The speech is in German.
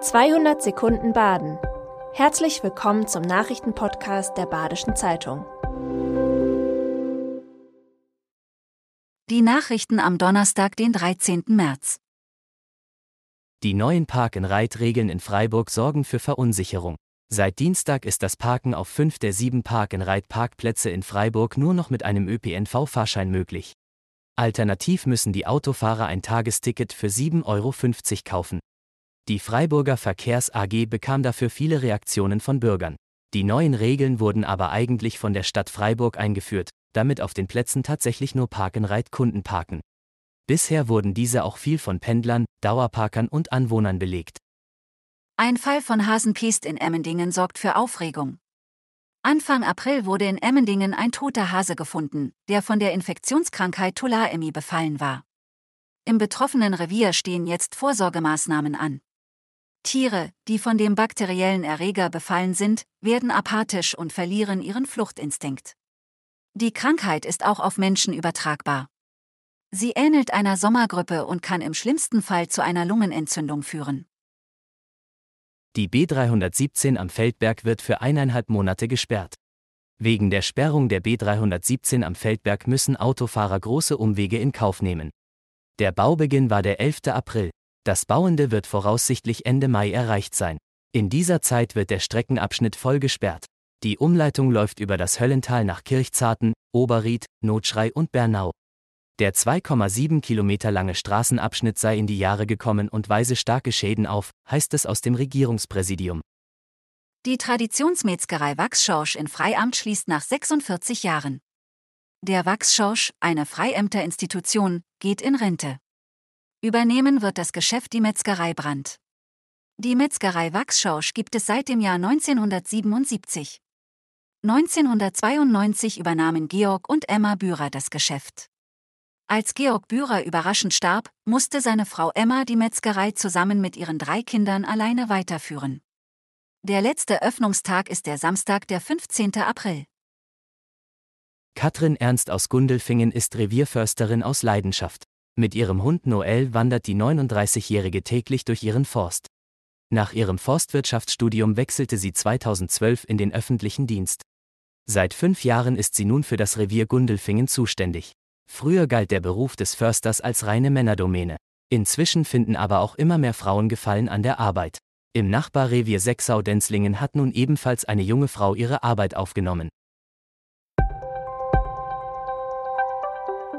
200 Sekunden Baden. Herzlich willkommen zum Nachrichtenpodcast der Badischen Zeitung. Die Nachrichten am Donnerstag, den 13. März. Die neuen Park-and-Ride-Regeln in Freiburg sorgen für Verunsicherung. Seit Dienstag ist das Parken auf fünf der sieben Park-and-Ride-Parkplätze in Freiburg nur noch mit einem ÖPNV-Fahrschein möglich. Alternativ müssen die Autofahrer ein Tagesticket für 7,50 Euro kaufen. Die Freiburger Verkehrs AG bekam dafür viele Reaktionen von Bürgern. Die neuen Regeln wurden aber eigentlich von der Stadt Freiburg eingeführt, damit auf den Plätzen tatsächlich nur Parkenreit-Kunden parken. Bisher wurden diese auch viel von Pendlern, Dauerparkern und Anwohnern belegt. Ein Fall von Hasenpest in Emmendingen sorgt für Aufregung. Anfang April wurde in Emmendingen ein toter Hase gefunden, der von der Infektionskrankheit Tularemie befallen war. Im betroffenen Revier stehen jetzt Vorsorgemaßnahmen an. Tiere, die von dem bakteriellen Erreger befallen sind, werden apathisch und verlieren ihren Fluchtinstinkt. Die Krankheit ist auch auf Menschen übertragbar. Sie ähnelt einer Sommergrippe und kann im schlimmsten Fall zu einer Lungenentzündung führen. Die B317 am Feldberg wird für eineinhalb Monate gesperrt. Wegen der Sperrung der B317 am Feldberg müssen Autofahrer große Umwege in Kauf nehmen. Der Baubeginn war der 11. April. Das Bauende wird voraussichtlich Ende Mai erreicht sein. In dieser Zeit wird der Streckenabschnitt voll gesperrt. Die Umleitung läuft über das Höllental nach Kirchzarten, Oberried, Notschrei und Bernau. Der 2,7 Kilometer lange Straßenabschnitt sei in die Jahre gekommen und weise starke Schäden auf, heißt es aus dem Regierungspräsidium. Die Traditionsmetzgerei Wachsschorsch in Freiamt schließt nach 46 Jahren. Der Wachsschorsch, eine Freiämterinstitution, geht in Rente. Übernehmen wird das Geschäft die Metzgerei Brandt. Die Metzgerei Wachsschorsch gibt es seit dem Jahr 1977. 1992 übernahmen Georg und Emma Bührer das Geschäft. Als Georg Bührer überraschend starb, musste seine Frau Emma die Metzgerei zusammen mit ihren drei Kindern alleine weiterführen. Der letzte Öffnungstag ist der Samstag, der 15. April. Katrin Ernst aus Gundelfingen ist Revierförsterin aus Leidenschaft. Mit ihrem Hund Noel wandert die 39-Jährige täglich durch ihren Forst. Nach ihrem Forstwirtschaftsstudium wechselte sie 2012 in den öffentlichen Dienst. Seit fünf Jahren ist sie nun für das Revier Gundelfingen zuständig. Früher galt der Beruf des Försters als reine Männerdomäne. Inzwischen finden aber auch immer mehr Frauen Gefallen an der Arbeit. Im Nachbarrevier Sechsau-Denzlingen hat nun ebenfalls eine junge Frau ihre Arbeit aufgenommen.